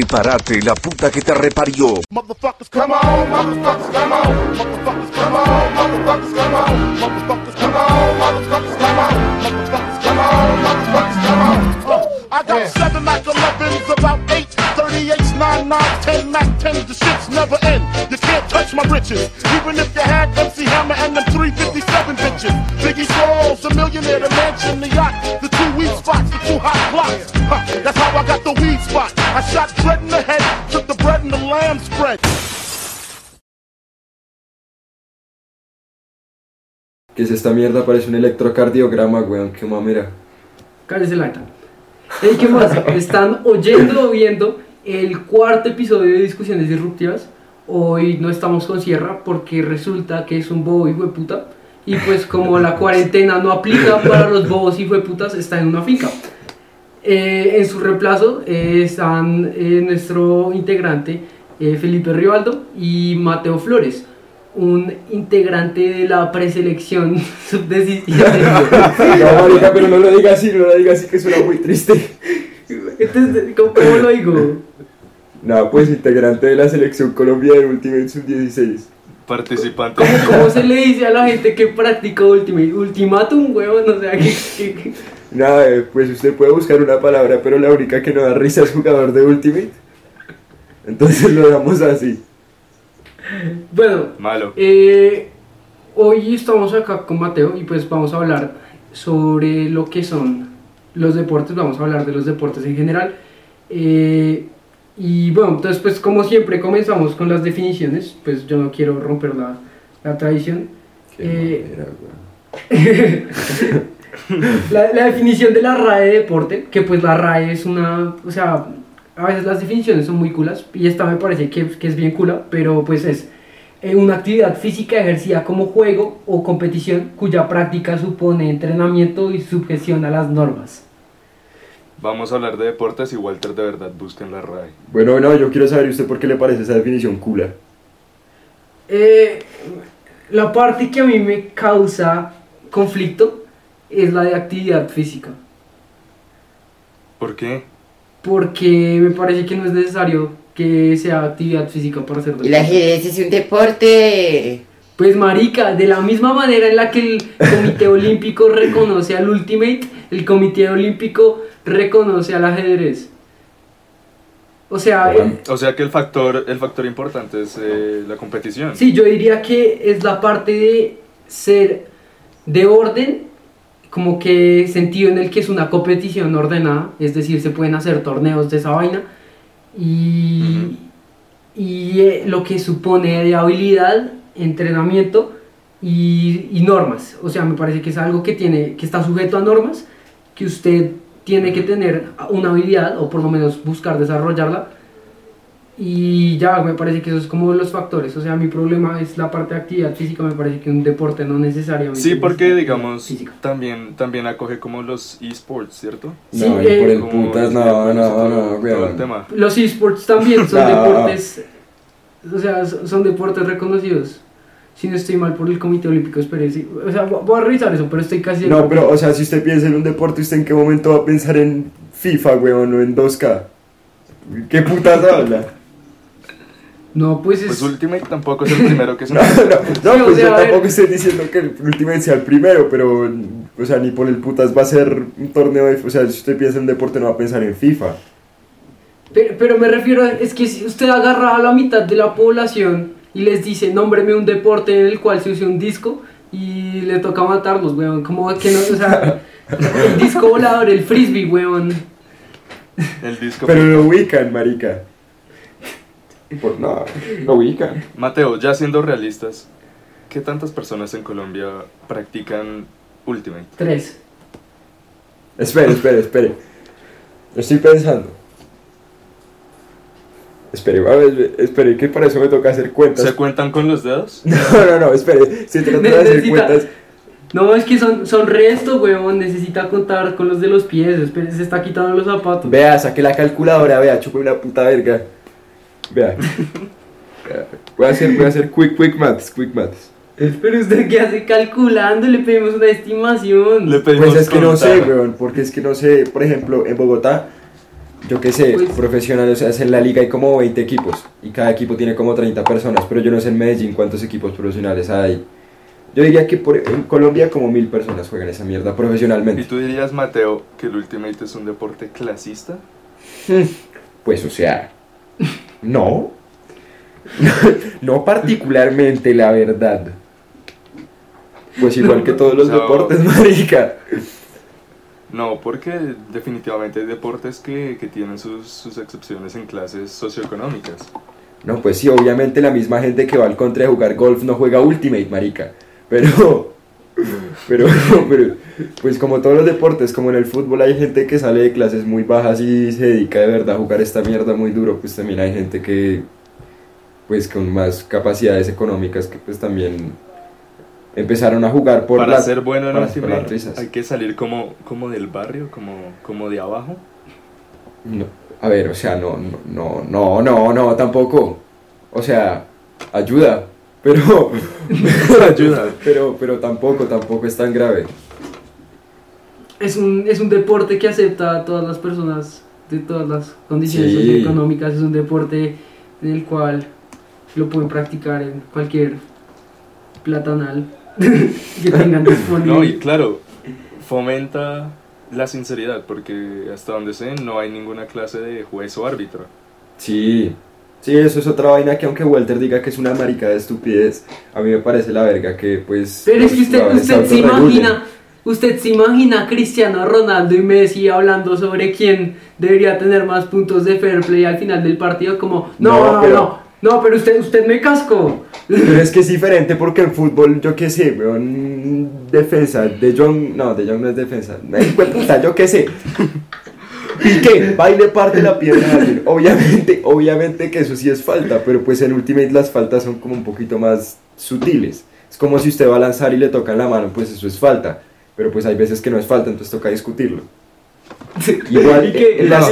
Prepárate, la puta que te reparió. Motherfuckers, come on, motherfuckers, come on. Motherfuckers, come on, motherfuckers, come on. Motherfuckers, come on, motherfuckers, come on. Motherfuckers, come on, motherfuckers, come on. Uh, I got seven Mac 11s, about eight 38s, 9 9 10 Mac 10s. The shit's never end. You can't touch my riches. Even if you had MC Hammer and them 357 bitches. Biggie Smalls, a millionaire, the mansion, the yacht, the two weed spots, the two hot blocks. Huh, that's how I got the weed spot. I shot dread in the head, took the bread and the lamb spread. ¿Qué es esta mierda? Parece un electrocardiograma, weón. Qué mamera. Cállese la neta. Ey, ¿qué más? Están oyendo o viendo el cuarto episodio de Discusiones Disruptivas. Hoy no estamos con Sierra porque resulta que es un bobo hijo de puta. Y pues como la cuarentena no aplica para los bobos hijo de putas, está en una finca. Eh, en su reemplazo eh, están eh, nuestro integrante eh, Felipe Rivaldo y Mateo Flores, un integrante de la preselección sub-17. No, marica, pero no lo diga así, no lo diga así que suena muy triste. Entonces, ¿cómo, cómo lo digo? No, pues integrante de la selección Colombia de Ultimate Sub-16. Participante. ¿Cómo, cómo se le dice a la gente que practica Ultimate? Ultimatum, huevón, o sea, que... que- que- Nada, eh, pues usted puede buscar una palabra, pero la única que no da risa es jugador de Ultimate. Entonces lo damos así. Bueno, Malo. eh, hoy estamos acá con Mateo y pues vamos a hablar sobre lo que son los deportes, vamos a hablar de los deportes en general. Eh, y bueno, entonces pues como siempre comenzamos con las definiciones, pues yo no quiero romper la, la tradición. Qué Eh. La, la definición de la RAE de deporte, que pues la RAE es una, o sea, a veces las definiciones son muy culas, y esta me parece que, que es bien cula, pero pues es eh, una actividad física ejercida como juego o competición cuya práctica supone entrenamiento y sujeción a las normas. Vamos a hablar de deportes y Walter de verdad busca en la RAE. Bueno, no, yo quiero saber ¿y usted por qué le parece esa definición cula. Eh, la parte que a mí me causa conflicto es la de actividad física. ¿Por qué? porque me parece que no es necesario que sea actividad física para hacer El ajedrez es un deporte. Pues marica, de la misma manera en la que el Comité Olímpico reconoce al Ultimate, el Comité Olímpico reconoce al ajedrez. O sea, eh, O sea que el factor, el factor importante es eh, la competición. sí, yo diría que es la parte de ser de orden, como que sentido en el que es una competición ordenada, es decir, se pueden hacer torneos de esa vaina y, y eh, lo que supone de habilidad, entrenamiento y, y normas. O sea, me parece que es algo que tiene, que está sujeto a normas, que usted tiene que tener una habilidad o por lo menos buscar desarrollarla. Y ya, me parece que eso es como los factores. O sea, mi problema es la parte de actividad física. Me parece que un deporte no necesariamente. Sí, porque digamos, física. también, también acoge como los esports, ¿cierto? Sí, no, eh, por el putas, no, videojuegos y no, todo- no, todo el weón. tema. Los esports también son No. deportes. O sea, son deportes reconocidos. Si no estoy mal por el Comité Olímpico, espere. sí. O sea, voy a revisar eso, pero estoy casi. No, pero, o sea, si usted piensa en un deporte, ¿usted en qué momento va a pensar en FIFA, weón, o en 2K? ¿Qué putas habla? No, pues es. Pues Ultimate tampoco es el primero que se No, no, no, Sí, o pues sea, yo tampoco estoy diciendo que el Ultimate sea el primero, pero, o sea, ni por el putas va a ser un torneo de, o sea, si usted piensa en deporte no va a pensar en FIFA. Pero, pero me refiero, a- es que si usted agarra a la mitad de la población y les dice, nómbreme un deporte en el cual se use un disco y le toca matarlos, weón. Como que no, o sea, el disco volador, el frisbee, weón. El disco. Pero lo ubican, marica. Por no, lo ubican. Mateo, ya siendo realistas, ¿qué tantas personas en Colombia practican Ultimate? Tres. Espere, espere, espere. Estoy pensando. Espere, ver, espere, que para eso me toca hacer cuentas. ¿Se cuentan con los dedos? No, no, no, espere. Estoy tratando de hacer cuentas. No, es que son, son restos, weón. Necesita contar con los de los pies. Espere, se está quitando los zapatos. Vea, saque la calculadora, vea, chupe una puta verga. Vea. Voy a hacer, voy a hacer quick, quick maths, quick maths. Pero usted qué hace calculando, le pedimos una estimación. Le pedimos Pues es que no sé, weón, porque es que no sé, por ejemplo, en Bogotá yo qué sé, Pues- profesional, o sea, en la liga hay como 20 equipos y cada equipo tiene como 30 personas, pero yo no sé en Medellín cuántos equipos profesionales hay. Yo diría que por, en Colombia como mil personas juegan esa mierda ¿Y profesionalmente. tú dirías, Mateo, que el Ultimate es un deporte clasista? Pues o sea, no. no particularmente, la verdad. Pues igual que todos los O sea, deportes, marica. No, porque definitivamente hay deportes que, que tienen sus, sus excepciones en clases socioeconómicas. No, pues sí, obviamente la misma gente que va al contra de jugar golf no juega Ultimate, marica. Pero, pero, pero, pues como todos los deportes, como en el fútbol hay gente que sale de clases muy bajas y se dedica de verdad a jugar esta mierda muy duro, pues también hay gente que, pues con más capacidades económicas que pues también empezaron a jugar por Para ser bueno en para- las risas. hay que salir como, como del barrio, como, como de abajo. No, a ver, o sea, no, no, no, no, no, no, tampoco. O sea, ayuda, pero... Ayuda. Pero, pero tampoco, tampoco es tan grave. Es un, es un deporte que acepta a todas las personas de todas las condiciones Sí. socioeconómicas. Es un deporte en el cual lo pueden practicar en cualquier platanal que tengan disponible. No, y claro, fomenta la sinceridad, porque hasta donde sé no hay ninguna clase de juez o árbitro. Sí, sí, eso es otra vaina que aunque Walter diga que es una marica de estupidez, a mí me parece la verga que pues... Pero es que usted, usted se imagina, usted se imagina a Cristiano Ronaldo y Messi hablando sobre quién debería tener más puntos de fair play al final del partido, como, no, No, no, no, pero- no, pero usted, usted me cascó. Pero es que es diferente porque en fútbol, yo qué sé, weón, defensa, de Jong, no, de Jong no es defensa, puta, yo qué sé. Piqué, va y le parte la pierna a alguien. Obviamente, obviamente que eso sí es falta, pero pues en Ultimate las faltas son como un poquito más sutiles. Es como si usted va a lanzar y le tocan la mano, pues eso es falta. Pero pues hay veces que no es falta, entonces toca discutirlo. Igual ¿Y qué? en, las,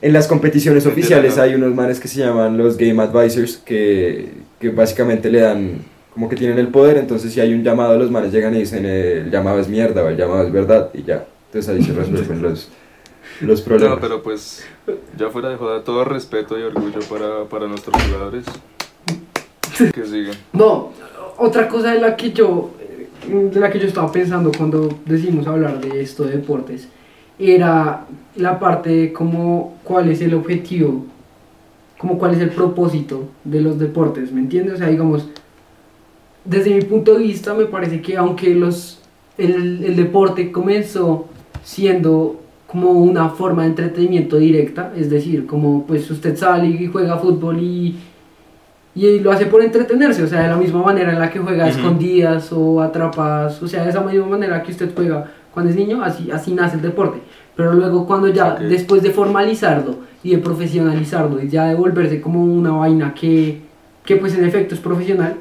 en las competiciones oficiales hay unos manes que se llaman los Game Advisors que, que básicamente le dan como que tienen el poder, entonces si hay un llamado los manes llegan y dicen eh, el llamado es mierda o el llamado es verdad y ya. Entonces ahí se resuelven los, los problemas. No, pero pues, ya fuera de joda, todo respeto y orgullo para, para nuestros jugadores. Que sigan. No, otra cosa de la que yo eh, de la que yo estaba pensando cuando decidimos hablar de esto de deportes era la parte de como cuál es el objetivo, como cuál es el propósito de los deportes, ¿me entiendes? O sea, digamos, desde mi punto de vista me parece que aunque los el, el deporte comenzó siendo como una forma de entretenimiento directa, es decir, como pues usted sale y juega fútbol y y lo hace por entretenerse, o sea, de la misma manera en la que juega a Ujú. escondidas o atrapadas, o sea, de esa misma manera que usted juega cuando es niño, así, así nace el deporte. Pero luego cuando ya, Ok. después de formalizarlo y de profesionalizarlo y ya de volverse como una vaina que, que pues en efecto es profesional,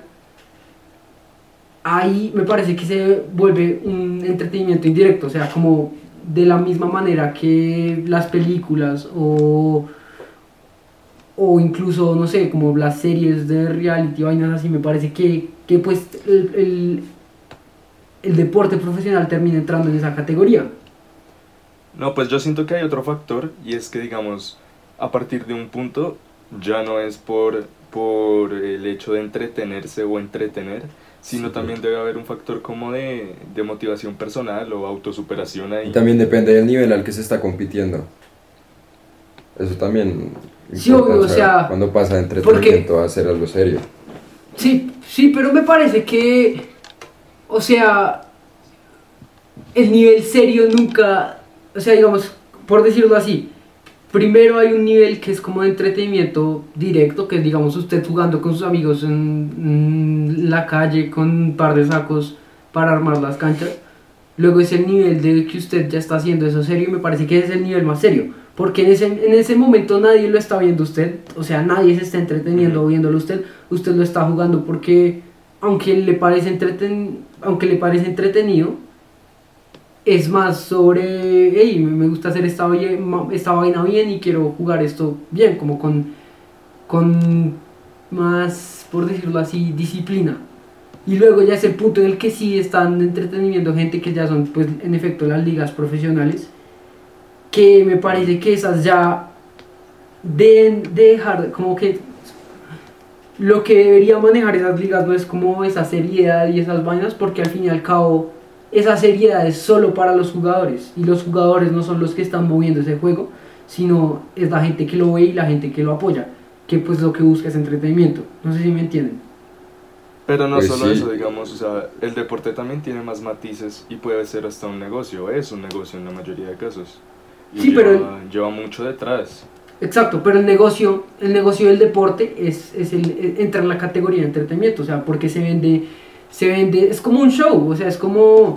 ahí me parece que se vuelve un entretenimiento indirecto, o sea, como de la misma manera que las películas o o incluso, no sé, como las series de reality, vainas así, me parece que, que pues el, el, deporte profesional termina entrando en esa categoría. No, pues yo siento que hay otro factor y es que, digamos, a partir de un punto ya no es por, por el hecho de entretenerse o entretener, sino Sí. también debe haber un factor como de, de motivación personal o autosuperación ahí. Y también depende del nivel al que se está compitiendo. Eso también Sí, obvio, o sea, cuando pasa de entretenimiento a hacer algo serio. Sí, sí, pero me parece que, o sea, el nivel serio nunca, o sea, digamos, por decirlo así, primero hay un nivel que es como de entretenimiento directo, que es, digamos, usted jugando con sus amigos en, la calle con un par de sacos para armar las canchas. Luego es el nivel de que usted ya está haciendo eso serio y me parece que ese es el nivel más serio. Porque en ese, en ese momento nadie lo está viendo usted, o sea, nadie se está entreteniendo viéndolo usted, usted lo está jugando porque aunque le parece, entreten, aunque le parece entretenido, es más sobre, hey, me gusta hacer esta, esta vaina bien y quiero jugar esto bien, como con, con más, por decirlo así, disciplina. Y luego ya es el punto en el que sí están entreteniendo gente que ya son, pues, en efecto, las ligas profesionales. Que me parece que esas ya deben de dejar como que lo que debería manejar esas ligas no es como esa seriedad y esas vainas porque al fin y al cabo esa seriedad es solo para los jugadores y los jugadores no son los que están moviendo ese juego sino es la gente que lo ve y la gente que lo apoya que pues lo que busca es entretenimiento no sé si me entienden Pero no Pues solo sí. eso, digamos, o sea, el deporte también tiene más matices y puede ser hasta un negocio, es un negocio en la mayoría de casos. Y Sí, lleva, pero- lleva mucho detrás. Exacto, pero el negocio, el negocio del deporte es, es el, es- entra en la categoría de entretenimiento, o sea, porque se vende, se vende, es como un show, o sea, es como,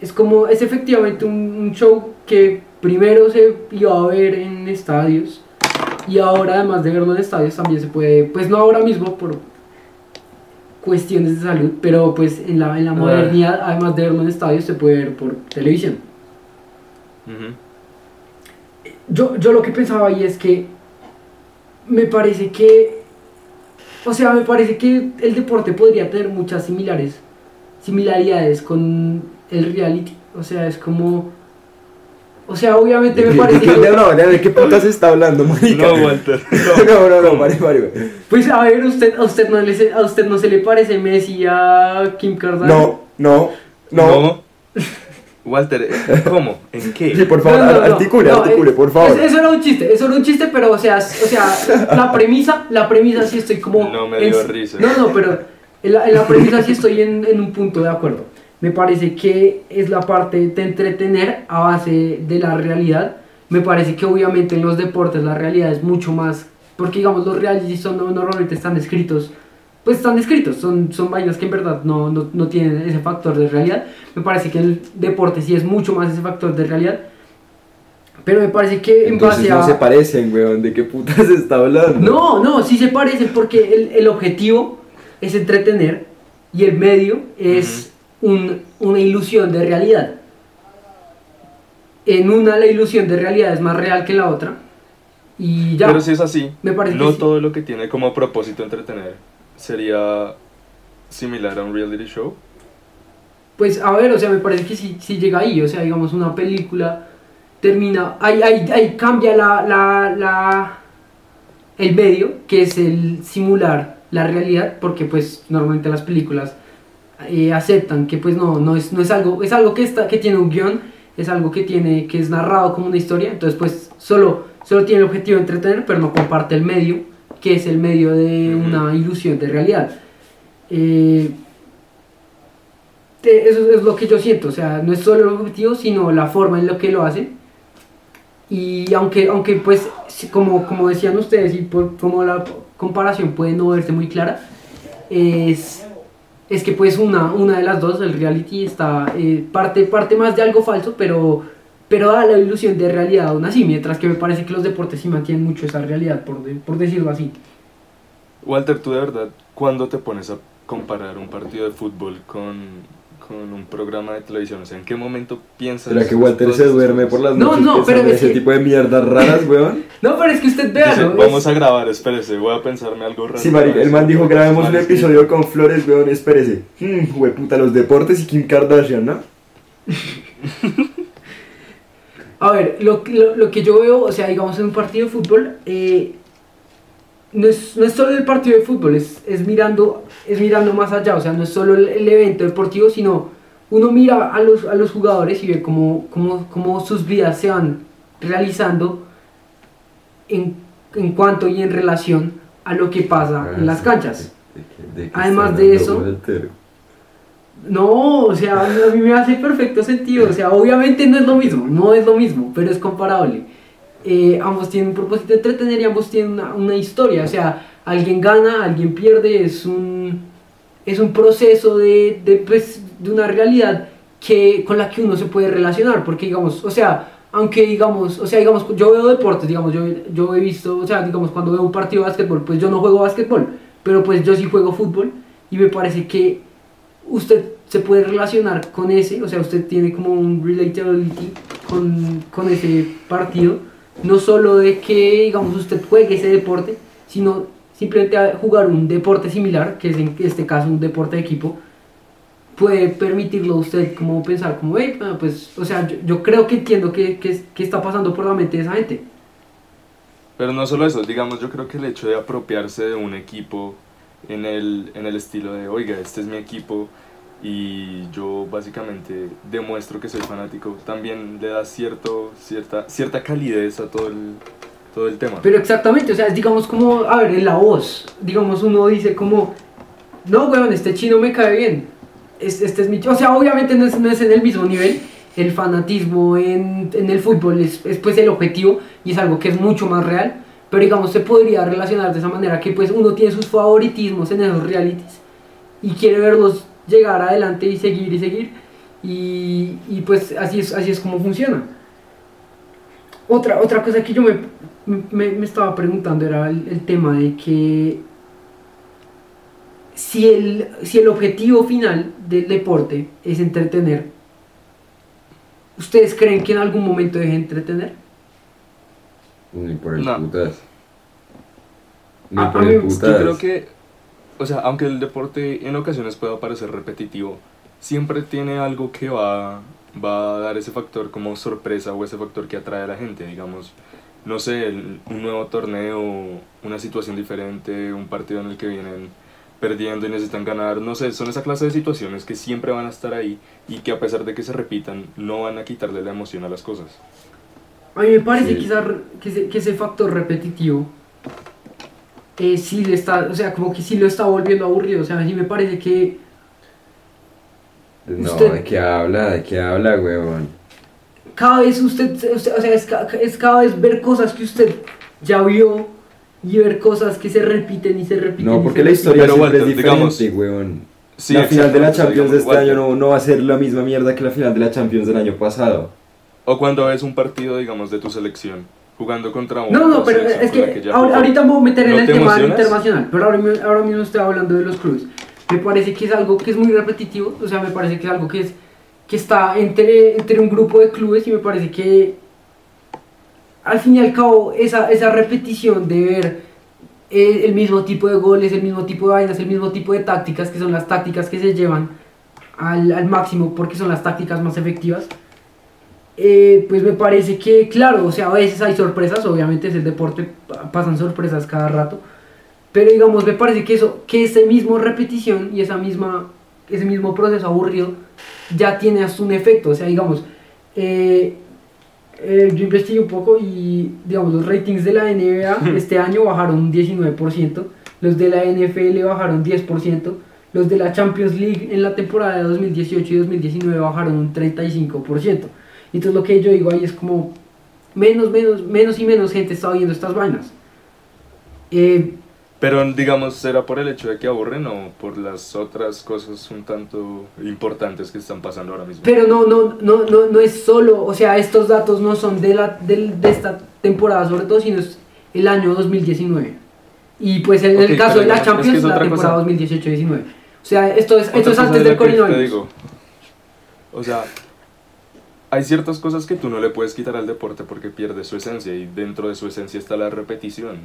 es como, es efectivamente un, un show que primero se iba a ver en estadios y ahora además de verlo en estadios también se puede, pues no ahora mismo por cuestiones de salud, pero pues en la, en la Ah. modernidad, además de verlo en estadios, se puede ver por televisión. Yo, yo lo que pensaba ahí es que me parece que, o sea, me parece que el deporte podría tener muchas similares, similaridades con el reality. O sea, es como, o sea, obviamente me ¿De parece que, de- no, ¿de qué putas está hablando, marica? No, Walter. No, no, no, Mario, Mario. pues a ver, usted, a usted no le, se- a usted no se le parece Messi a Kim Kardashian. No, no, no. Walter. ¿cómo? ¿En qué? Sí, por favor, No, no, no, articule, no, articule, por favor. es- Eso era un chiste, eso era un chiste, pero o sea, o sea, la premisa, la premisa sí estoy como... No me dio en- risa. No, no, pero en la, en la premisa sí estoy en, en un punto de acuerdo. Me parece que es la parte de entretener a base de la realidad. Me parece que obviamente en los deportes la realidad es mucho más... Porque digamos, los reality son, no- normalmente están escritos pues están escritos, son, son vainas que en verdad no, no, no tienen ese factor de realidad. Me parece que el deporte sí es mucho más ese factor de realidad. Pero me parece que en Entonces base a... no se parecen, weón. ¿De qué putas está hablando? No, no, sí se parecen porque el, el objetivo es entretener y el medio es un- una ilusión de realidad. En una la ilusión de realidad es más real que la otra. Y ya. Pero si es así, Me parece que no sí. todo lo que tiene como propósito entretener sería similar a un reality show. Pues a ver, o sea, me parece que sí, sí llega ahí, o sea, digamos, una película termina, ahí, ahí, ahí cambia la, la, la, el medio, que es el simular la realidad, porque pues normalmente las películas eh, aceptan que pues no, no es, no es algo, es algo que, está, que tiene un guion, es algo que tiene, que es narrado como una historia, entonces pues solo, solo tiene el objetivo de entretener, pero no comparte el medio, que es el medio de una ilusión de realidad. Eh, te- eso es lo que yo siento, o sea, no es solo el objetivo, sino la forma en la que lo hacen. Y aunque, aunque pues, como, como decían ustedes, y por, como la comparación puede no verse muy clara, es, es que pues una, una de las dos, el reality, está eh, parte, parte más de algo falso, pero, pero da la ilusión de realidad aún así, mientras que me parece que los deportes sí mantienen mucho esa realidad, por, de- por decirlo así. Walter, tú de verdad, ¿cuándo te pones a comparar un partido de fútbol con, con un programa de televisión? O sea, ¿en qué momento piensas? ¿Será que Walter se duerme por las No, noches no, pero pensando es ese que- tipo de mierdas raras, weón? No, pero es que usted vea, Dice, ¿no? vamos Es- a grabar, espérese, voy a pensarme algo raro. Sí, marica, el man dijo, grabemos un episodio con Flores, weón, espérese. Hmm, puta, los deportes y Kim Kardashian, ¿no? A ver, lo, lo, lo que yo veo, o sea, digamos en un partido de fútbol, eh, no, es, no es solo el partido de fútbol, es, es, mirando, es mirando más allá, o sea, no es solo el, el evento deportivo, sino uno mira a los, a los jugadores y ve cómo, cómo, cómo sus vidas se van realizando en, en cuanto y en relación a lo que pasa en las canchas. Además de eso- No, o sea, a mí me hace perfecto sentido. O sea, obviamente no es lo mismo, no es lo mismo, pero es comparable. Eh, ambos tienen un propósito de entretener y ambos tienen una, una historia. O sea, alguien gana, alguien pierde, es un, es un proceso de, de, pues, de una realidad que, con la que uno se puede relacionar. Porque, digamos, o sea, aunque digamos, o sea, digamos, yo veo deportes, digamos, yo, yo he visto, o sea, digamos, cuando veo un partido de básquetbol, pues yo no juego básquetbol, pero pues yo sí juego fútbol y me parece que usted se puede relacionar con ese, o sea, usted tiene como un relatability con, con ese partido, no solo de que, digamos, usted juegue ese deporte, sino simplemente jugar un deporte similar, que es en este caso un deporte de equipo, puede permitirlo a usted como pensar como, hey, ah, pues, o sea, yo, creo que entiendo que, que está pasando por la mente de esa gente. Pero no solo eso, digamos, yo creo que el hecho de apropiarse de un equipo en el, en el estilo de, oiga, este es mi equipo y yo básicamente demuestro que soy fanático, también le da cierto, cierta, cierta calidez a todo el, todo el tema. Pero exactamente, o sea, es digamos como, a ver, en la voz, digamos uno dice como, no, weón, este chino me cae bien, es- este es mi, o sea, obviamente no es, no es en el mismo nivel, el fanatismo en, en el fútbol es, es pues el objetivo y es algo que es mucho más real, pero digamos se podría relacionar de esa manera que pues uno tiene sus favoritismos en esos realities y quiere verlos llegar adelante y seguir y seguir y, pues así es, así es como funciona. Otra, otra cosa que yo me, me, estaba preguntando era el, el tema de que si el, si el objetivo final del deporte es entretener, ¿ustedes creen que en algún momento deje de entretener? Ni por el No. putas. Ni A- a por el que putas. creo que, o sea, aunque el deporte en ocasiones pueda parecer repetitivo, siempre tiene algo que va, va a dar ese factor como sorpresa o ese factor que atrae a la gente, digamos, no sé, el- un nuevo torneo, una situación diferente, un partido en el que vienen perdiendo y necesitan ganar, no sé, son esa clase de situaciones que siempre van a estar ahí y que a pesar de que se repitan, no van a quitarle la emoción a las cosas. A mí me parece Sí. que, esa re- que, ese, que ese factor repetitivo eh, sí le está, o sea, como que sí lo está volviendo aburrido, o sea, sí me parece que No, Usted- ¿de qué habla? ¿De qué habla, huevón? cada vez usted, usted- o sea, es, ca- es cada vez ver cosas que usted ya vio y ver cosas que se repiten y se repiten. No, porque la historia Pero, siempre Walter, es diferente, digamos- huevón. Sí, la final de la Champions de este año no va a ser la misma mierda que la final de la Champions del año pasado. O cuando ves un partido, digamos, de tu selección, jugando contra un No, no, pero es que ahor- ahorita me voy a meter en ¿No el te tema emocionas? internacional, pero ahora, ahora mismo estoy hablando de los clubes. Me parece que es algo que es muy repetitivo, o sea, me parece que es algo que es que está entre, entre un grupo de clubes y me parece que al fin y al cabo esa, esa repetición de ver eh, el mismo tipo de goles, el mismo tipo de vainas, el mismo tipo de tácticas, que son las tácticas que se llevan al, al máximo porque son las tácticas más efectivas, eh, pues me parece que, claro, o sea, a veces hay sorpresas, obviamente es el deporte, pa- pasan sorpresas cada rato, pero digamos, me parece que eso, que ese mismo repetición y esa misma, ese mismo proceso aburrido ya tiene hasta un efecto, o sea, digamos, eh, eh, yo investigué un poco y, digamos, los ratings de la NBA este año bajaron un 19%, los de la NFL bajaron 10%, los de la Champions League en la temporada de 2018 y 2019 bajaron un 35%. Entonces lo que yo digo ahí es como menos, menos, menos y menos gente está viendo estas vainas. Eh, Pero digamos, ¿será por el hecho de que aburren o por las otras cosas un tanto importantes que están pasando ahora mismo? pero no, no, no, no, no es solo, o sea, estos datos no son de, la, del- de esta temporada sobre todo, sino es el año 2019. Y pues en Ok, el caso de la digamos, es que Champions, es la temporada cosa. 2018-19. O sea, esto es, esto es antes es del coronavirus. O sea, hay ciertas cosas que tú no le puedes quitar al deporte porque pierde su esencia y dentro de su esencia está la repetición.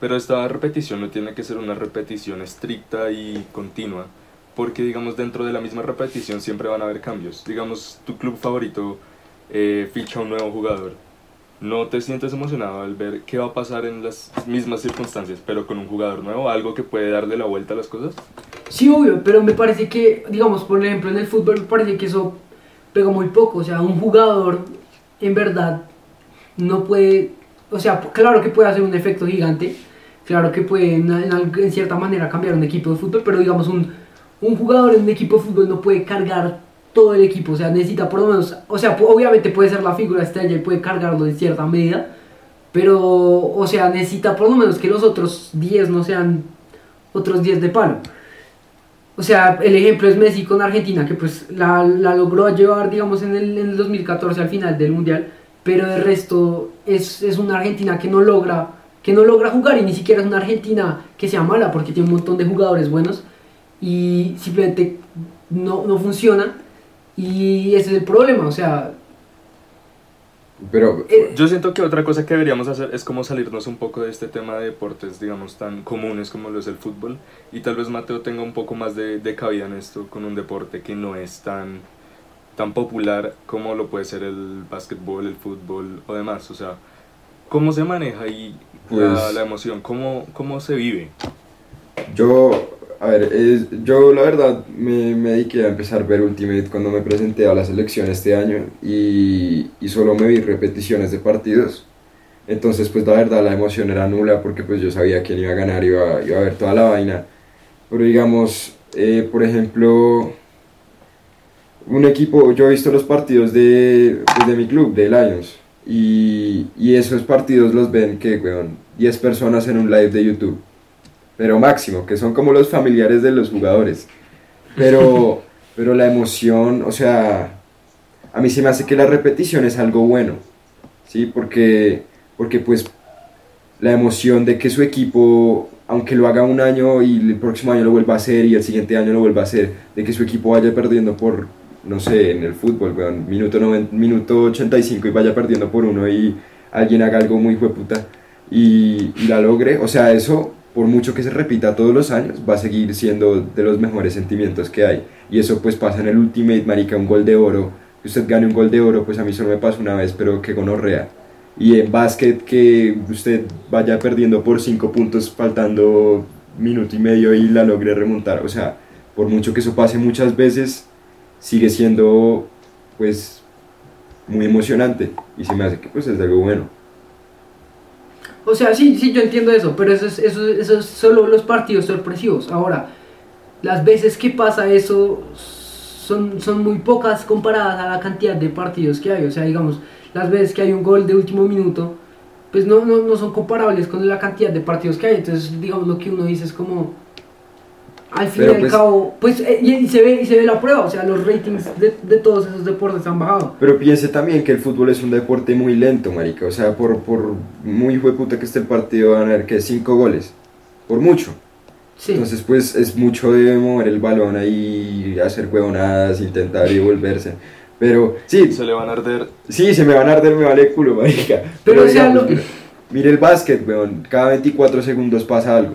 Pero esta repetición no tiene que ser una repetición estricta y continua, porque digamos dentro de la misma repetición siempre van a haber cambios. Digamos, tu club favorito eh, ficha un nuevo jugador. No te sientes emocionado al ver qué va a pasar en las mismas circunstancias, pero con un jugador nuevo, algo que puede darle la vuelta a las cosas. Sí, obvio, pero me parece que, digamos, por ejemplo, en el fútbol me parece que eso pega muy poco. O sea, un jugador en verdad no puede, o sea, claro que puede hacer un efecto gigante, claro que puede en, cierta manera cambiar un equipo de fútbol, pero digamos, un, un jugador en un equipo de fútbol no puede cargar todo el equipo, o sea, necesita por lo menos, o sea, obviamente puede ser la figura estrella y puede cargarlo en cierta medida, pero, o sea, necesita por lo menos que los otros 10 no sean otros 10 de palo. O sea, el ejemplo es Messi con Argentina, que pues la, la logró llevar, digamos, en el, en el 2014 al final del Mundial, pero de resto es, es una Argentina que no logra que no logra jugar y ni siquiera es una Argentina que sea mala porque tiene un montón de jugadores buenos y simplemente no, no funciona y ese es el problema, o sea, Pero, eh, Yo siento que otra cosa que deberíamos hacer es como salirnos un poco de este tema de deportes, digamos, tan comunes como lo es el fútbol. Y tal vez Mateo tenga un poco más de, de cabida en esto con un deporte que no es tan, tan popular como lo puede ser el básquetbol, el fútbol o demás. O sea, ¿cómo se maneja y la, Pues- la emoción, ¿cómo, ¿cómo se vive? Yo, a ver, es- yo la verdad me, me dediqué a empezar a ver Ultimate cuando me presenté a la selección este año y, y solo me vi repeticiones de partidos. Entonces, pues la verdad la emoción era nula porque pues yo sabía quién iba a ganar, iba, iba a ver toda la vaina. Pero digamos, eh, por ejemplo, un equipo, yo he visto los partidos de, pues, de mi club, de Lions, y, y esos partidos los ven, que weón? 10 personas en un live de YouTube pero máximo, que son como los familiares de los jugadores. Pero, pero la emoción, o sea, a mí se me hace que la repetición es algo bueno, ¿sí? Porque, porque pues la emoción de que su equipo, aunque lo haga un año y el próximo año lo vuelva a hacer y el siguiente año lo vuelva a hacer, de que su equipo vaya perdiendo por, no sé, en el fútbol, weón, minuto, 90 minuto 85 y vaya perdiendo por uno y alguien haga algo muy hueputa y, y la logre, o sea, eso por mucho que se repita todos los años, va a seguir siendo de los mejores sentimientos que hay. Y eso pues pasa en el Ultimate, marica, un gol de oro. Que usted gane un gol de oro, pues a mí solo me pasó una vez, pero que gonorrea. Y en básquet que usted vaya perdiendo por 5 puntos faltando minuto y medio y la logre remontar. O sea, por mucho que eso pase muchas veces, sigue siendo pues muy emocionante. Y se me hace que pues es algo bueno. O sea, sí, sí, yo entiendo eso, pero eso es, eso, eso es solo los partidos sorpresivos. Ahora, las veces que pasa eso son, son muy pocas comparadas a la cantidad de partidos que hay. O sea, digamos, las veces que hay un gol de último minuto, pues no, no, no son comparables con la cantidad de partidos que hay. Entonces, digamos, lo que uno dice es como, al fin Pero, y al pues- cabo, pues, eh, y, y se ve, y se ve la prueba. O sea, los ratings de, de todos esos deportes han bajado. Pero piense también que el fútbol es un deporte muy lento, marica. O sea, por, por muy puta que esté el partido, van a ver que cinco goles. Por mucho. Sí. Entonces, pues es mucho de mover el balón ahí, hacer huevonadas, intentar y volverse. Pero, sí, Se le van a arder sí, se me van a arder, me vale culo, marica. Pero, o sea, digamos, lo- mire, mire el básquet, weón. Cada 24 segundos pasa algo.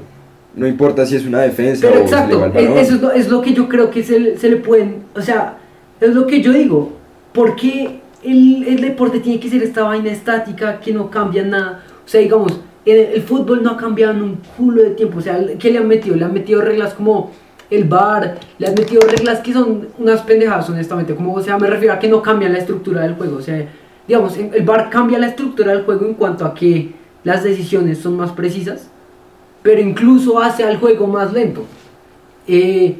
No importa si es una defensa Pero o se le exacto, va el es- balón. eso es lo, es lo que yo creo que se, le- se le pueden, o sea, es lo que yo digo, porque el, el deporte tiene que ser esta vaina estática que no cambia nada, o sea, digamos, el, el fútbol no ha cambiado en un culo de tiempo, o sea, ¿qué le han metido? Le han metido reglas como el bar, le han metido reglas que son unas pendejadas, honestamente, como, o sea, me refiero a que no cambian la estructura del juego, o sea, digamos, el bar cambia la estructura del juego en cuanto a que las decisiones son más precisas, pero incluso hace al juego más lento. Eh,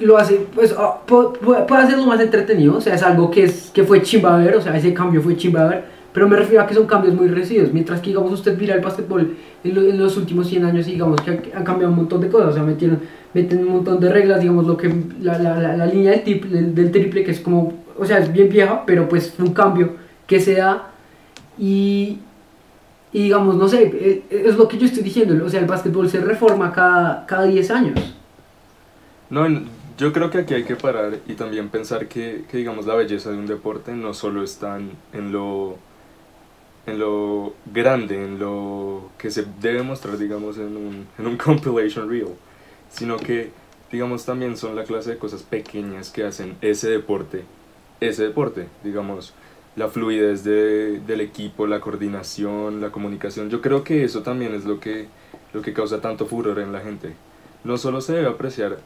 lo hace, pues, ah, pu- pu- puede hacerlo más entretenido, o sea, es algo que, es, que fue chimba ver, o sea, ese cambio fue chimba ver, pero me refiero a que son cambios muy residuos, mientras que, digamos, usted mira el básquetbol en, lo- en los últimos 100 años, digamos, que han, cambiado un montón de cosas, o sea, metieron, meten un montón de reglas, digamos, lo que, la, la, la, la línea del, tip- del, del triple, que es como, o sea, es bien vieja, pero pues fue un cambio que se da, y, y digamos, no sé, eh, es lo que yo estoy diciendo, o sea, el básquetbol se reforma cada, cada 10 años. No, yo creo que aquí hay que parar y también pensar que, que, digamos, la belleza de un deporte no solo está en lo, en lo grande, en lo que se debe mostrar, digamos, en un, en un compilation reel, sino que, digamos, también son la clase de cosas pequeñas que hacen ese deporte, ese deporte, digamos, la fluidez de- del equipo, la coordinación, la comunicación. Yo creo que eso también es lo que, lo que causa tanto furor en la gente. No solo se debe apreciar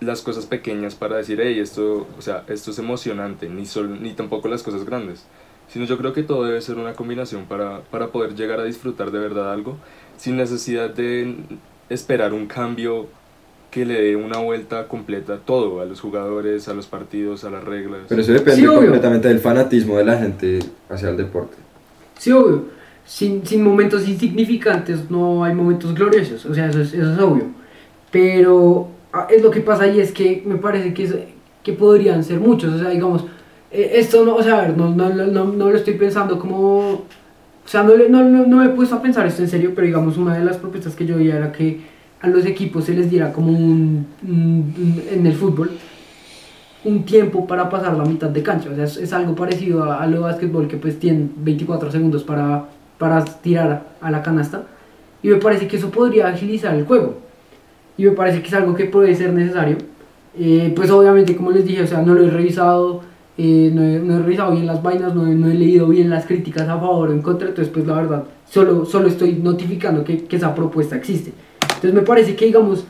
las cosas pequeñas para decir, hey, esto, o sea, esto es emocionante, ni, sol- ni tampoco las cosas grandes, sino yo creo que todo debe ser una combinación para, para poder llegar a disfrutar de verdad algo, sin necesidad de esperar un cambio que le dé una vuelta completa a todo, a los jugadores, a los partidos, a las reglas. Pero eso depende Sí, obvio. completamente del fanatismo de la gente hacia el deporte. Sí, obvio. Sin, sin momentos insignificantes no hay momentos gloriosos, o sea, eso es, eso es obvio. Pero ah, es lo que pasa ahí es que me parece que, es- que podrían ser muchos, o sea, digamos, eh, esto no, o sea, a ver, no, no, no, no, no lo estoy pensando como... O sea, no, no, no, no me he puesto a pensar esto en serio, pero digamos, una de las propuestas que yo veía era que a los equipos se les diera como un, un- un- en el fútbol un tiempo para pasar la mitad de cancha. O sea, es, es algo parecido a, a lo de básquetbol que pues tienen 24 segundos para, para tirar a la canasta. Y me parece que eso podría agilizar el juego. Y me parece que es algo que puede ser necesario. Eh, pues obviamente, como les dije, o sea, no lo he revisado. eh, no, he, no he revisado bien las vainas, no he, no he leído bien las críticas a favor o en contra, entonces pues la verdad, solo, solo estoy notificando que, que esa propuesta existe. Entonces me parece que digamos,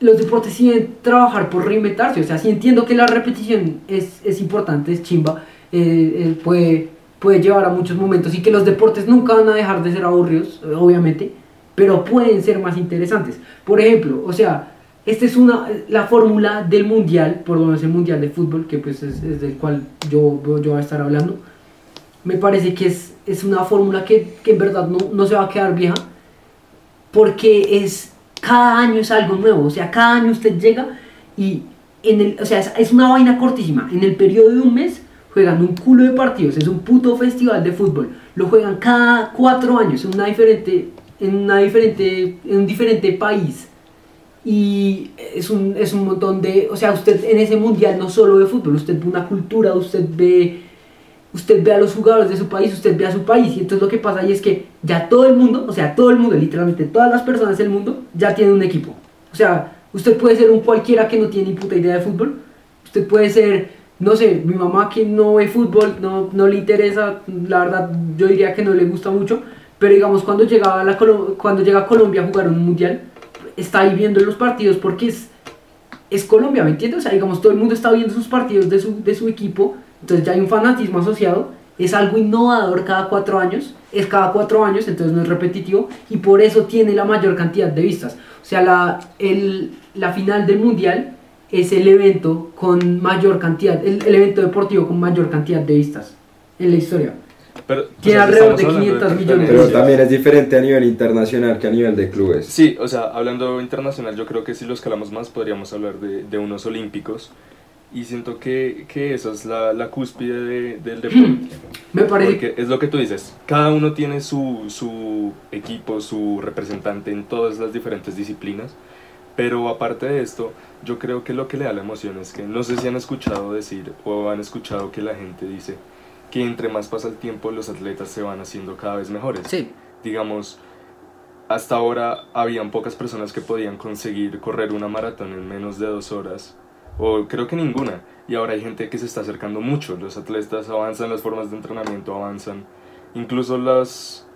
los deportes sí deben trabajar por reinventarse, o sea, sí entiendo que la repetición es, es importante, es chimba, eh, eh, puede, puede llevar a muchos momentos y que los deportes nunca van a dejar de ser aburridos, obviamente, pero pueden ser más interesantes. Por ejemplo, o sea, esta es una, la fórmula del mundial, por lo menos el mundial de fútbol, que pues es, es del cual yo, yo voy a estar hablando, me parece que es, es una fórmula que, que en verdad no, no se va a quedar vieja, porque es cada año es algo nuevo, o sea, cada año usted llega y en el, o sea, es, es una vaina cortísima, en el periodo de un mes juegan un culo de partidos, es un puto festival de fútbol, lo juegan cada cuatro años en una diferente, en una diferente, en un diferente país. Y es un, es un montón de, o sea, usted en ese mundial no solo ve fútbol, usted ve una cultura, usted ve usted ve a los jugadores de su país, usted ve a su país, y entonces lo que pasa ahí es que ya todo el mundo, o sea, todo el mundo, literalmente todas las personas del mundo, ya tienen un equipo. O sea, usted puede ser un cualquiera que no tiene ni puta idea de fútbol, usted puede ser, no sé, mi mamá que no ve fútbol, no, no le interesa, la verdad, yo diría que no le gusta mucho, pero digamos, cuando llega, a la, cuando llega a Colombia a jugar un mundial, está ahí viendo los partidos porque es, es Colombia, ¿me entiendes? O sea, digamos, todo el mundo está viendo sus partidos de su, de su equipo, entonces ya hay un fanatismo asociado, es algo innovador cada cuatro años, es cada cuatro años, entonces no es repetitivo, y por eso tiene la mayor cantidad de vistas. O sea, la, el, la final del mundial es el evento con mayor cantidad, el, el evento deportivo con mayor cantidad de vistas en la historia. Pero, Tiene o sea, alrededor de hablando 500 millones. Pero también es diferente a nivel internacional que a nivel de clubes. Sí, o sea, hablando internacional, yo creo que si lo escalamos más podríamos hablar de, de unos olímpicos. Y siento que, que esa es la, la cúspide de- del deporte. Me parece Porque es lo que tú dices, cada uno tiene su, su equipo, su representante en todas las diferentes disciplinas. Pero aparte de esto, yo creo que lo que le da la emoción es que no sé si han escuchado decir o han escuchado que la gente dice que entre más pasa el tiempo los atletas se van haciendo cada vez mejores Sí. digamos, hasta ahora habían pocas personas que podían conseguir correr una maratón en menos de dos horas, o creo que ninguna, y ahora hay gente que se está acercando mucho, los atletas avanzan, las formas de entrenamiento avanzan, incluso las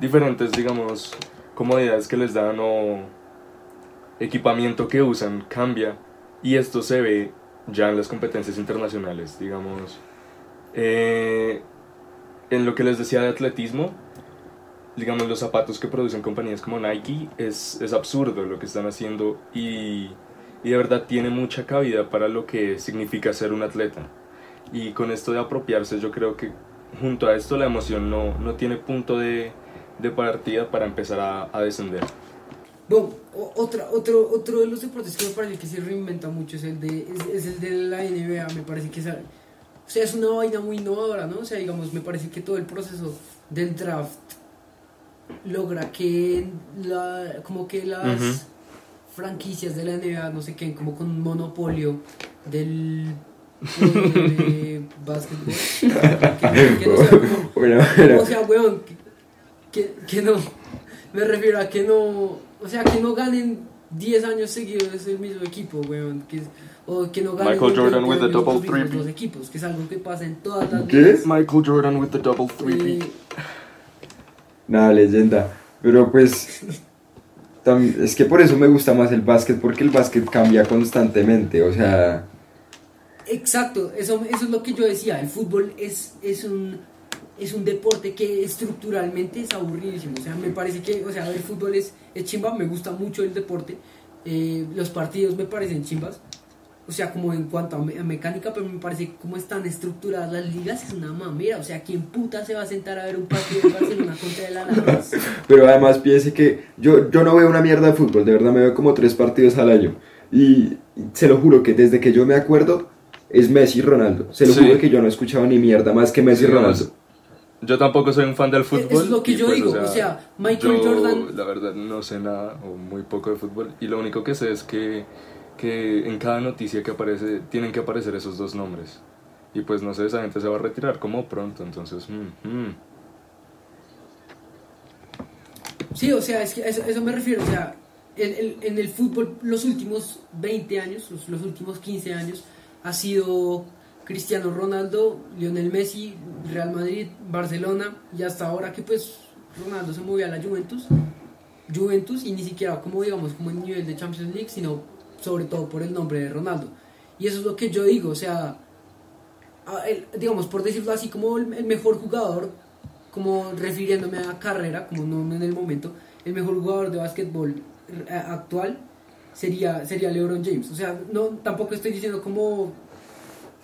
diferentes, digamos, comodidades que les dan o equipamiento que usan cambia, y esto se ve ya en las competencias internacionales, digamos, eh, en lo que les decía de atletismo, digamos, los zapatos que producen compañías como Nike, es, es absurdo lo que están haciendo y, y de verdad tiene mucha cabida para lo que significa ser un atleta. Y con esto de apropiarse, yo creo que junto a esto la emoción no, no tiene punto de, de partida para empezar a, a descender. Bueno, o- otra, otro, otro de los deportes que me parece que se reinventa mucho es el de, es, es el de la NBA, me parece que es, o sea, es una vaina muy innovadora, ¿no? O sea, digamos, me parece que todo el proceso del draft logra que la, como que las Ujú. Franquicias de la NBA, no sé qué, como con un monopolio del eh, de básquetbol, que, que no sea como, Bueno, o sea, weón, que, que, que no, me refiero a que no, o sea, que no ganen 10 años seguidos el mismo equipo, weón, que, o que no ganen Michael Jordan 20 with the double los mismos three-peat. dos equipos, que es algo que pasa en todas las ¿Qué? ligas. Michael Jordan with the double Eh, Nada, leyenda. Pero pues. es que por eso me gusta más el básquet, porque el básquet cambia constantemente. O sea. Exacto, eso, eso es lo que yo decía, el fútbol es, es un es un deporte que estructuralmente es aburridísimo, o sea, me parece que, o sea, el fútbol es, es chimba, me gusta mucho el deporte, eh, los partidos me parecen chimbas, o sea, como en cuanto a, me- a mecánica, pero me parece que como están estructuradas las ligas es una mamera, o sea, ¿quién puta se va a sentar a ver un partido de Barcelona contra el Alavés? Pero además piense que yo, yo no veo una mierda de fútbol, de verdad me veo como tres partidos al año. Y se lo juro que desde que yo me acuerdo es Messi y Ronaldo. Se lo Sí. juro que yo no he escuchado ni mierda más que Messi y Ronaldo. Yo tampoco soy un fan del Eso es fútbol. lo que yo pues, digo, o sea, Michael yo, Jordan- La verdad no sé nada o muy poco de fútbol y lo único que sé es que, que en cada noticia que aparece tienen que aparecer esos dos nombres. Y pues no sé, esa gente se va a retirar como pronto, entonces... mm, mm. Sí, o sea, es que eso, eso me refiero, o sea, el- el- en el fútbol los últimos 20 años, los, los últimos 15 años, ha sido Cristiano Ronaldo, Lionel Messi, Real Madrid, Barcelona y hasta ahora que pues Ronaldo se movió a la Juventus, Juventus y ni siquiera como digamos como en nivel de Champions League, sino sobre todo por el nombre de Ronaldo. Y eso es lo que yo digo, o sea, el- digamos por decirlo así como el, el mejor jugador, como refiriéndome a carrera, como no en el momento, el mejor jugador de básquetbol eh, actual sería sería LeBron James. O sea, no tampoco estoy diciendo como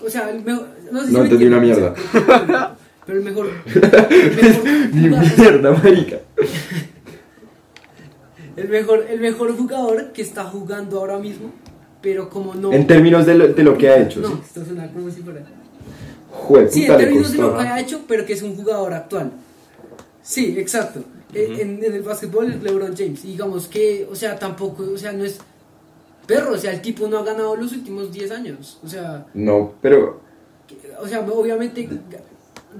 o sea, el mejor no sé No entendí una sea, pero el mejor, el mejor mierda, marica. el mejor, el mejor jugador que está jugando ahora mismo, pero como no. En términos de lo, de lo que ha hecho, No, sí. esto suena como si fuera. Jue, Sí, en términos de lo costó. que ha hecho, pero que es un jugador actual. Sí, exacto. Eh, en, en el básquetbol es LeBron James. Y digamos que, o sea, tampoco, o sea, no es. Perro, o sea, el tipo no ha ganado los últimos 10 años. O sea, No, pero que- o sea, obviamente ga-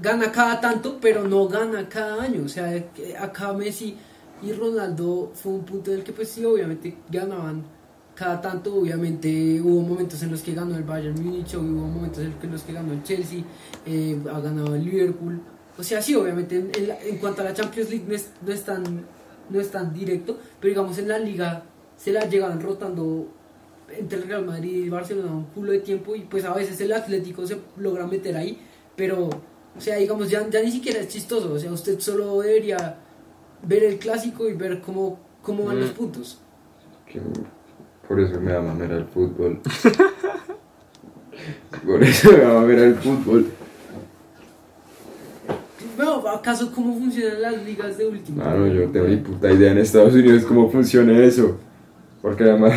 gana cada tanto, pero no gana cada año. O sea, acá Messi y Ronaldo fue un punto en el que pues sí, obviamente ganaban cada tanto. Obviamente hubo momentos en los que ganó el Bayern Múnich, hubo momentos en los que ganó el Chelsea, eh, ha ganado el Liverpool. O sea, sí, obviamente en, en en cuanto a la Champions League no es, no es tan, no es tan directo, pero digamos en la liga se la llevan rotando entre el Real Madrid y el Barcelona un culo de tiempo y pues a veces el Atlético se logra meter ahí, pero o sea, digamos, ya, ya ni siquiera es chistoso, o sea, usted solo debería ver el clásico y ver cómo, cómo van Mm. los puntos. que- por eso me da mamera el fútbol. por eso me da mamera el fútbol. Bueno, ¿acaso cómo funcionan las ligas de último? Mano, yo no tengo ni puta idea en Estados Unidos cómo funciona eso. Porque además,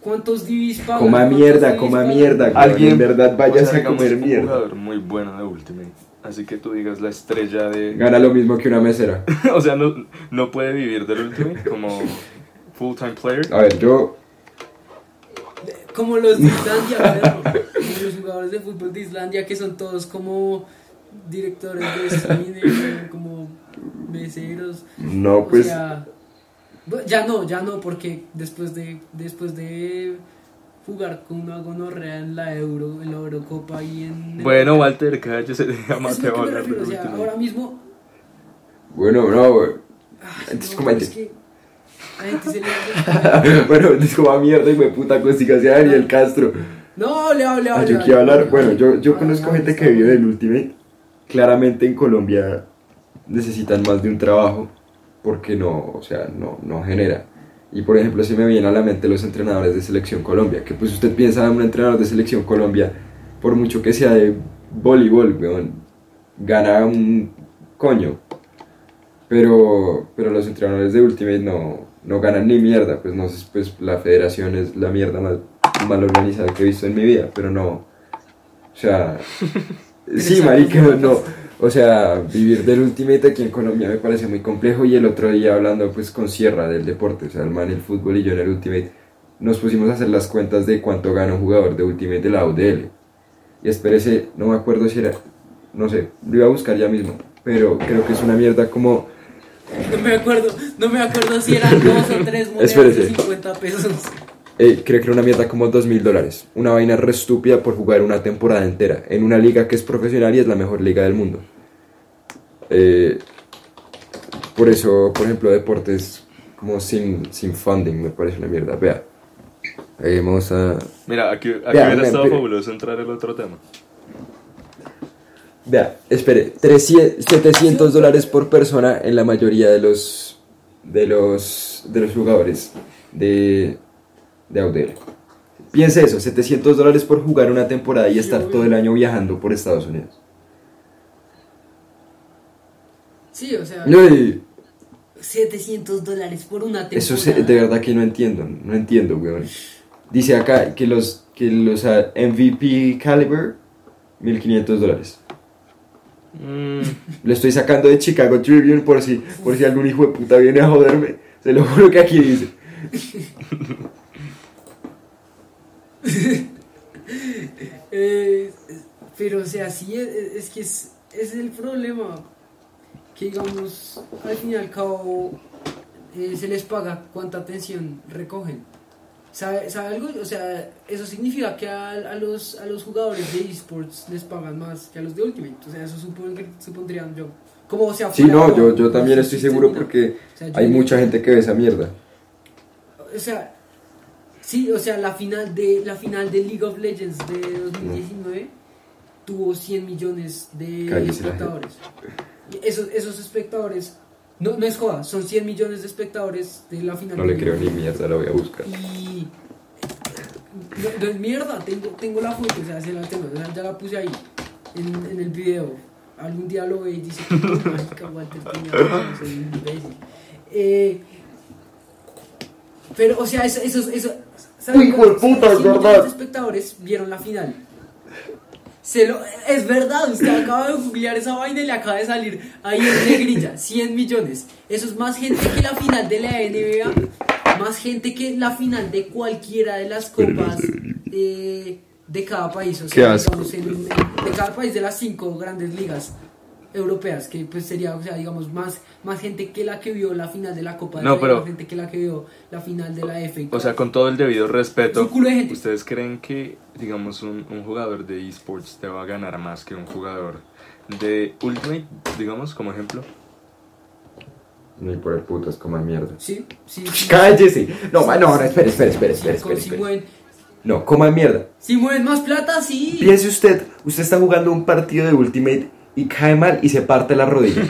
¿Cuántos divis pagan? coma ¿Cuántos mierda, coma mierda. Alguien, en verdad vayas o sea, a comer un mierda. jugador muy bueno de Ultimate. Así que tú digas la estrella de. Gana lo mismo que una mesera. o sea, no, no puede vivir del Ultimate como full-time player. A ver, yo Como los de Islandia, como los jugadores de fútbol de Islandia que son todos como directores de cine, como meseros. no, O pues sea, ya no, ya no, porque después de después de jugar con una gonorrea en la Euro, en la Eurocopa y en Bueno, Walter, cállese, deja es más lo te que me hablar o sea, ahora mismo bueno, no, güey. ay, Entonces, no, ¿cómo hay es que- le bueno, es como a mierda y me puta constigación a Daniel Castro. No, le hable, Ah, hable. yo quiero hablar, bueno, yo, yo conozco gente que vive del Ultimate. Claramente en Colombia necesitan más de un trabajo porque no, o sea, no, no genera. Y por ejemplo, se me vienen a la mente los entrenadores de Selección Colombia, que pues usted piensa en un entrenador de Selección Colombia, por mucho que sea de voleibol, weón, gana un coño. Pero, pero los entrenadores de Ultimate no, no ganan ni mierda, pues no sé, pues la federación es la mierda más mal organizada que he visto en mi vida, pero no, o sea, sí, marica, no, o sea, vivir del Ultimate aquí en Colombia me parece muy complejo y el otro día hablando pues con Sierra del deporte, o sea, el man el fútbol y yo en el Ultimate, nos pusimos a hacer las cuentas de cuánto gana un jugador de Ultimate de la UDL. Y espérese, no me acuerdo si era, no sé, lo iba a buscar ya mismo, pero creo que es una mierda como No me acuerdo, no me acuerdo si eran dos o tres monedas de 50 pesos. Eh, creo que era una mierda como dos mil dólares. Una vaina re estúpida por jugar una temporada entera. En una liga que es profesional y es la mejor liga del mundo. Eh, por eso, por ejemplo, deportes como sin, sin funding me parece una mierda. Vea. Eh, vamos a. Mira, aquí, aquí Vea, hubiera estado fabuloso entrar el otro tema. Vea, espere. 300, 700 dólares por persona en la mayoría de los. de los. de los jugadores de. De Audel. Piense eso, 700 dólares por jugar una temporada y estar todo el año viajando por Estados Unidos. Sí, o sea, No, y 700 dólares por una temporada. eso se- de verdad que no entiendo, no entiendo, weón. Dice acá que los, que los ah, MVP caliber, 1500 dólares. Mm, Lo estoy sacando de Chicago Tribune por si, por si algún hijo de puta viene a joderme. Se lo juro que aquí dice. Eh, pero, o sea, sí, es, es que es, es el problema. Que digamos, al fin y al cabo, eh, se les paga cuánta atención recogen. ¿Sabe, sabe algo? O sea, eso significa que a, a los, a los jugadores de esports les pagan más que a los de Ultimate. O sea, eso supone que supondrían yo. Como sea Sí, no, o- yo, yo o también estoy seguro porque O sea, hay mucha gente que ve esa mierda. O sea, sí, o sea, la final de la final de League of Legends de 2019 tuvo 100 millones de Cállese espectadores. Esos, esos espectadores, no, no es joda, son 100 millones de espectadores de la final No de le creo ni mierda, la voy a buscar. Y. No, no es mierda, tengo, tengo la foto, o sea, se la tengo, o sea, ya la puse ahí, en, en el video. Algún día lo ve y dice, Walter soy un imbécil. Eh, pero, o sea, eso, eso, eso ¿saben Uy, hijo de puta, es 100 millones verdad. de espectadores vieron la final. Se lo, es verdad, usted acaba de googlear esa vaina y le acaba de salir ahí en negrilla, 100 millones. Eso es más gente que la final de la NBA, más gente que la final de cualquiera de las copas eh, de cada país. O Qué sea, asco. digamos, en- en- de cada país de las cinco grandes ligas europeas, que pues sería, o sea, digamos, más, más gente que la que vio la final de la Copa de No, pero- más gente que la que vio la final de la FA. O sea, con todo el debido Es respeto, de. ¿ustedes creen que, digamos, un, un jugador de esports te va a ganar más que un jugador de Ultimate, digamos, como ejemplo? Ni por el putas, como mierda. Sí, sí, sí. Cállese. No, ma- no, no, espere, espere, espere, espere, Con- espere. si, espere. mueven, No, coma mierda. si mueven más plata, sí. Piense usted, usted está jugando un partido de Ultimate y cae mal y se parte la rodilla.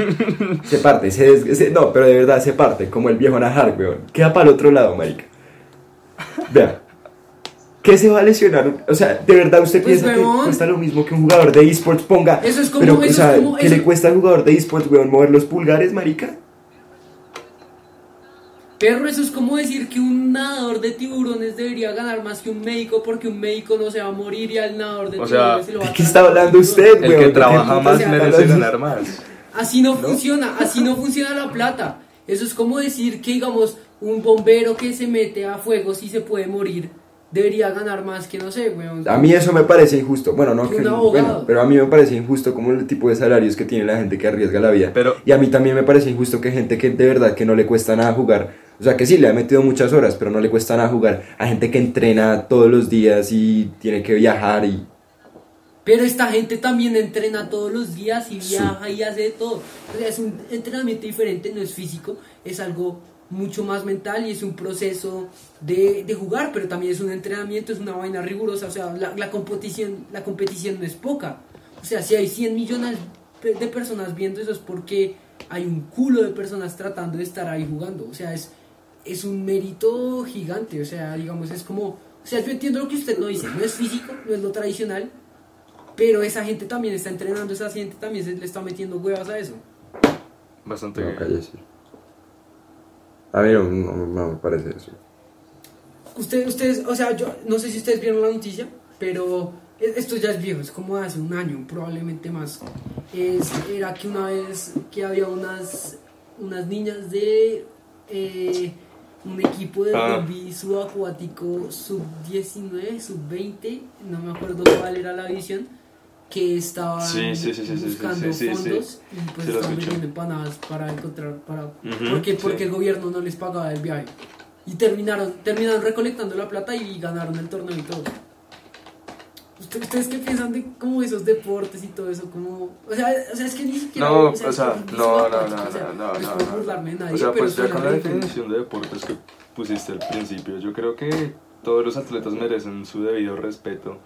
se parte, se, des- se- No, pero de verdad se parte, como el viejo Najar, weón. Queda para el otro lado, marica. Vea. ¿Qué se va a lesionar? O sea, ¿de verdad usted Pues, piensa weón. que cuesta lo mismo que un jugador de esports ponga? Eso es como- Pero, eso o es sea, como- ¿qué eso- le cuesta al jugador de esports, weón, mover los pulgares, marica? Perro, eso es como decir que un nadador de tiburones debería ganar más que un médico porque un médico no se va a morir y al nadador de O sea, tiburones se lo va ¿De a qué tragar está hablando usted, El weón? que trabaja ¿De qué más merece ganar más. Así no, funciona, así no funciona la plata. Eso es como decir que, digamos, un bombero que se mete a fuego si se puede morir debería ganar más que, no sé, weón. A mí eso me parece injusto. Bueno, no, Que que- un abogado. bueno, pero a mí me parece injusto como el tipo de salarios que tiene la gente que arriesga la vida. Pero- y a mí también me parece injusto que gente que de verdad que no le cuesta nada jugar, o sea, que sí le ha metido muchas horas, pero no le cuesta nada jugar, a gente que entrena todos los días y tiene que viajar y Pero esta gente también entrena todos los días y viaja y hace de todo. O sea, es un entrenamiento diferente, no es físico, es algo mucho más mental y es un proceso de, de jugar, pero también es un entrenamiento, es una vaina rigurosa. O sea, la, la competición, la competición no es poca. O sea, si hay 100 millones de personas viendo eso es porque hay un culo de personas tratando de estar ahí jugando. O sea, es, es un mérito gigante. O sea, digamos, es como... O sea, yo entiendo lo que usted no dice, no es físico, no es lo tradicional, pero esa gente también está entrenando, esa gente también se le está metiendo huevas a eso. Bastante no, bien. A mí no, no- no me parece eso. Ustedes, ustedes, o sea, yo no sé si ustedes vieron la noticia, pero e- esto ya es viejo, es como hace un año, probablemente más. Es, era que una vez que había unas, unas niñas de eh, un equipo de Ah. rugby subacuático sub-19, sub-20, no me acuerdo cuál era la división, que estaban Sí, buscando fondos y pues estaban vendiendo empanadas para encontrar, para, porque, porque el gobierno no les pagaba el viaje. Y terminaron, terminaron recolectando la plata y ganaron el torneo y todo. ¿Usted- ¿Ustedes qué piensan de como esos deportes y todo eso? Como, o, sea, o sea, es que ni siquiera... No, o sea, no, no, es no, o sea, no, no, no, no. burlarme nadie, O sea, pues ya con la definición de deportes que pusiste al principio, yo creo que todos los atletas merecen su debido respeto,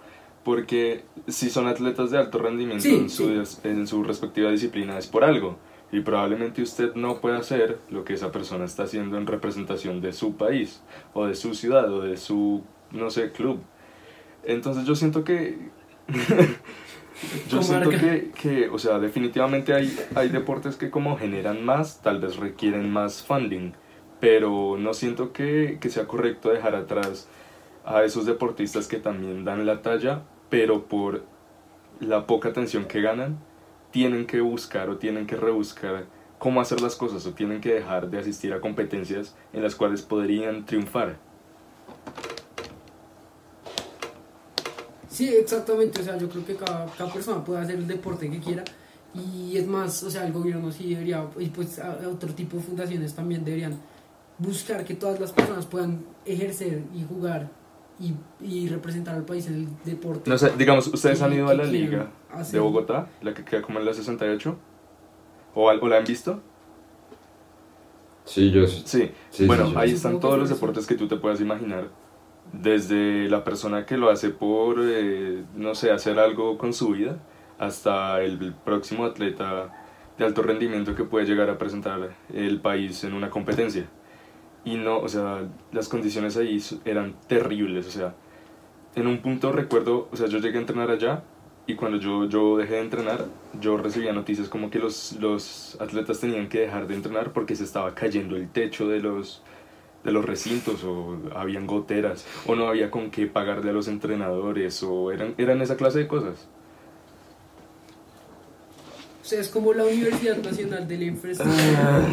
porque si son atletas de alto rendimiento Sí, en, su, sí. en su respectiva disciplina es por algo, y probablemente usted no pueda hacer lo que esa persona está haciendo en representación de su país, o de su ciudad, o de su, no sé, club. Entonces yo siento que... Yo siento que, que, o sea, definitivamente hay, hay deportes que como generan más, tal vez requieren más funding, pero no siento que, que sea correcto dejar atrás a esos deportistas que también dan la talla, pero por la poca atención que ganan, tienen que buscar o tienen que rebuscar cómo hacer las cosas o tienen que dejar de asistir a competencias en las cuales podrían triunfar. Sí, exactamente, o sea, yo creo que cada, cada persona puede hacer el deporte que quiera y es más, o sea, el gobierno sí debería, y pues a- a otro tipo de fundaciones también deberían buscar que todas las personas puedan ejercer y jugar y, y representar al país en el deporte. No sé, digamos, ¿ustedes ¿Qué- han ido a la liga hacer? de Bogotá? La que queda como en la 68. ¿O, o la han visto? Sí, yo Sí. Sí, bueno, sí, ahí están todos los eso. deportes que tú te puedas imaginar. Desde la persona que lo hace por, eh, no sé, hacer algo con su vida, hasta el próximo atleta de alto rendimiento que puede llegar a presentar el país en una competencia. Y no, o sea, las condiciones ahí eran terribles, o sea, en un punto recuerdo, o sea, yo llegué a entrenar allá y cuando yo, yo dejé de entrenar, yo recibía noticias como que los, los atletas tenían que dejar de entrenar porque se estaba cayendo el techo de los, de los recintos o habían goteras o no había con qué pagarle a los entrenadores o eran, eran esa clase de cosas. O sea, es como la Universidad Nacional de la Infraestructura.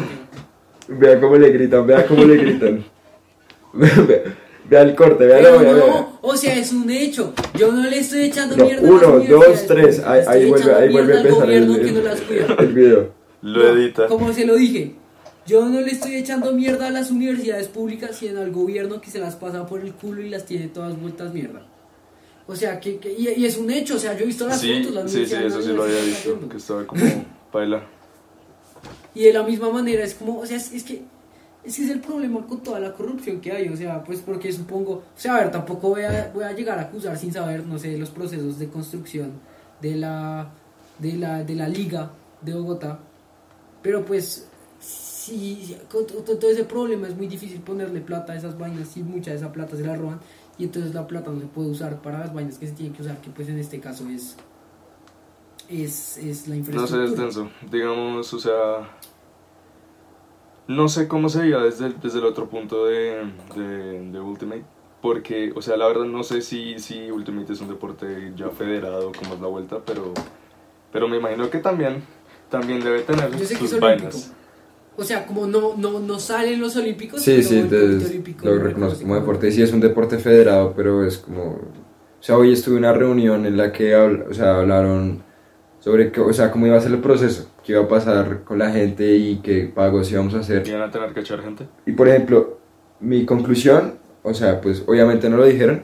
Vea cómo le gritan, vea cómo le gritan. vea, vea el corte, vea, Pero vea, vea. no, o sea, es un hecho. Yo no le estoy echando No, mierda a uno, las dos, universidades tres. públicas, Ahí, ahí vuelve, ahí vuelve a empezar el, el- no el video. Lo No, edita. Como se lo dije, yo no le estoy echando mierda a las universidades públicas, sino al gobierno que se las pasa por el culo y las tiene todas vueltas mierda. O sea, que, que- y, y es un hecho, o sea, yo he visto las Sí, fotos, las sí, sí, universidades eso sí lo había visto, que estaba como baila. Y de la misma manera es como, o sea, es, es que ese es el problema con toda la corrupción que hay, o sea, pues porque supongo, o sea, a ver, tampoco voy a, voy a llegar a acusar sin saber, no sé, los procesos de construcción de la, de la, de la liga de Bogotá, pero pues, si con, con todo ese problema es muy difícil ponerle plata a esas vainas y mucha de esa plata se la roban. Y entonces la plata no se puede usar para las vainas que se tienen que usar, que pues en este caso es, es, es la No sé, infraestructura. es denso. Digamos, o sea. No sé cómo sería desde el, desde el otro punto de, de, de Ultimate. Porque, o sea, la verdad no sé si, si Ultimate es un deporte ya federado, como es la vuelta, pero, pero me imagino que también, también debe tener Yo sé que es sus olímpico. vainas. O sea, como no, no, no salen los olímpicos, Sí, pero sí, entonces olímpico lo lo reconozco reconoce como deporte. Sí, es un deporte federado, pero es como... O sea, hoy estuve en una reunión en la que habl- o sea, hablaron sobre que, o sea, cómo iba a ser el proceso, qué iba a pasar con la gente y qué pagos íbamos a hacer. ¿Iban a tener que echar gente? Y por ejemplo, mi conclusión, o sea, pues obviamente no lo dijeron,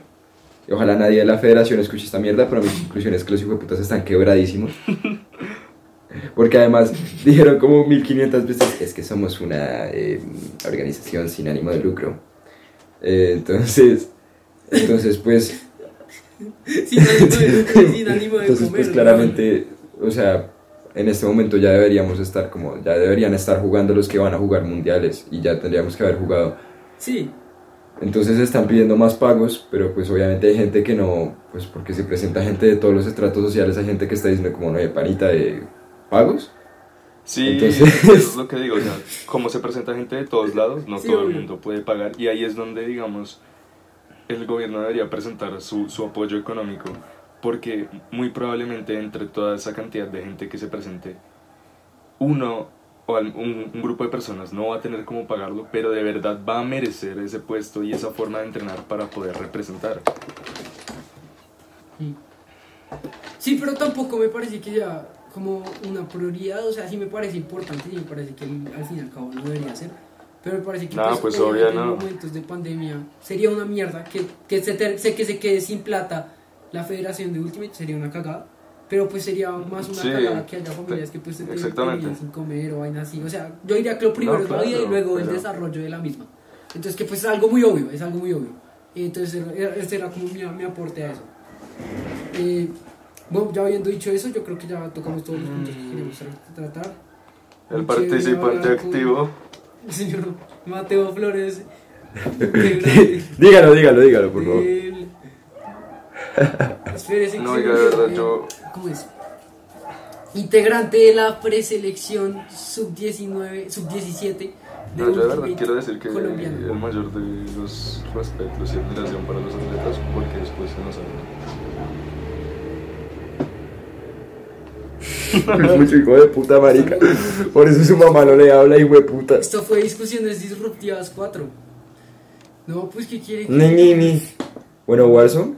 y ojalá nadie de la federación escuche esta mierda, pero mi conclusión es que los hijueputas están quebradísimos. Porque además dijeron como 1500 veces, es que somos una eh, organización sin ánimo de lucro. Eh, entonces, entonces pues, Sin ánimo de sin ánimo de entonces comer. pues ¿no? O sea, en este momento ya deberíamos estar como, ya deberían estar jugando los que van a jugar mundiales y ya tendríamos que haber jugado Sí, entonces están pidiendo más pagos, pero pues obviamente hay gente que no, pues porque se presenta gente de todos los estratos sociales, hay gente que está diciendo como no hay panita de pagos. Sí, Entonces- eso es lo que digo, o sea, como se presenta gente de todos lados, no Sí, todo el obvio. mundo puede pagar y ahí es donde, digamos, el gobierno debería presentar su, su apoyo económico, porque muy probablemente entre toda esa cantidad de gente que se presente, uno o un, un grupo de personas no va a tener cómo pagarlo, pero de verdad va a merecer ese puesto y esa forma de entrenar para poder representar. sí, pero tampoco me parece que sea como una prioridad, o sea, sí me parece importante, sí me parece que al fin y al cabo no debería ser. Pero me parece que No, pues, obviamente obvio, no. en momentos de pandemia sería una mierda que, que, se, se- que se quede sin plata la federación de Ultimate, sería una cagada. Pero pues sería más una Sí, cagada que haya familias que pues se te- sin comer o vainas así. O sea, yo diría que lo primero No, es la vida y luego el pero- desarrollo de la misma. Entonces que pues es algo muy obvio, es algo muy obvio. Y entonces era- ese era como mi, mi aporte a eso. Eh, bueno, ya habiendo dicho eso, yo creo que ya tocamos todos los puntos que queríamos tra- tratar. El participante activo. el Señor Mateo Flores. dígalo, dígalo, dígalo, por favor. del- Espérese que No, oiga, de verdad, yo- ¿Cómo es? Integrante de la preselección sub-19, sub-17 de No, yo de verdad quiero decir que colombiano. el mayor de los respetos y admiración para los atletas porque después se nos. Es mucho hijo de puta, marica. Por eso su mamá no le habla, hijo de puta. Esto fue Discusiones Disruptivas 4. No, pues, ¿qué quiere? Ni, ni, ni. Bueno, Warzone,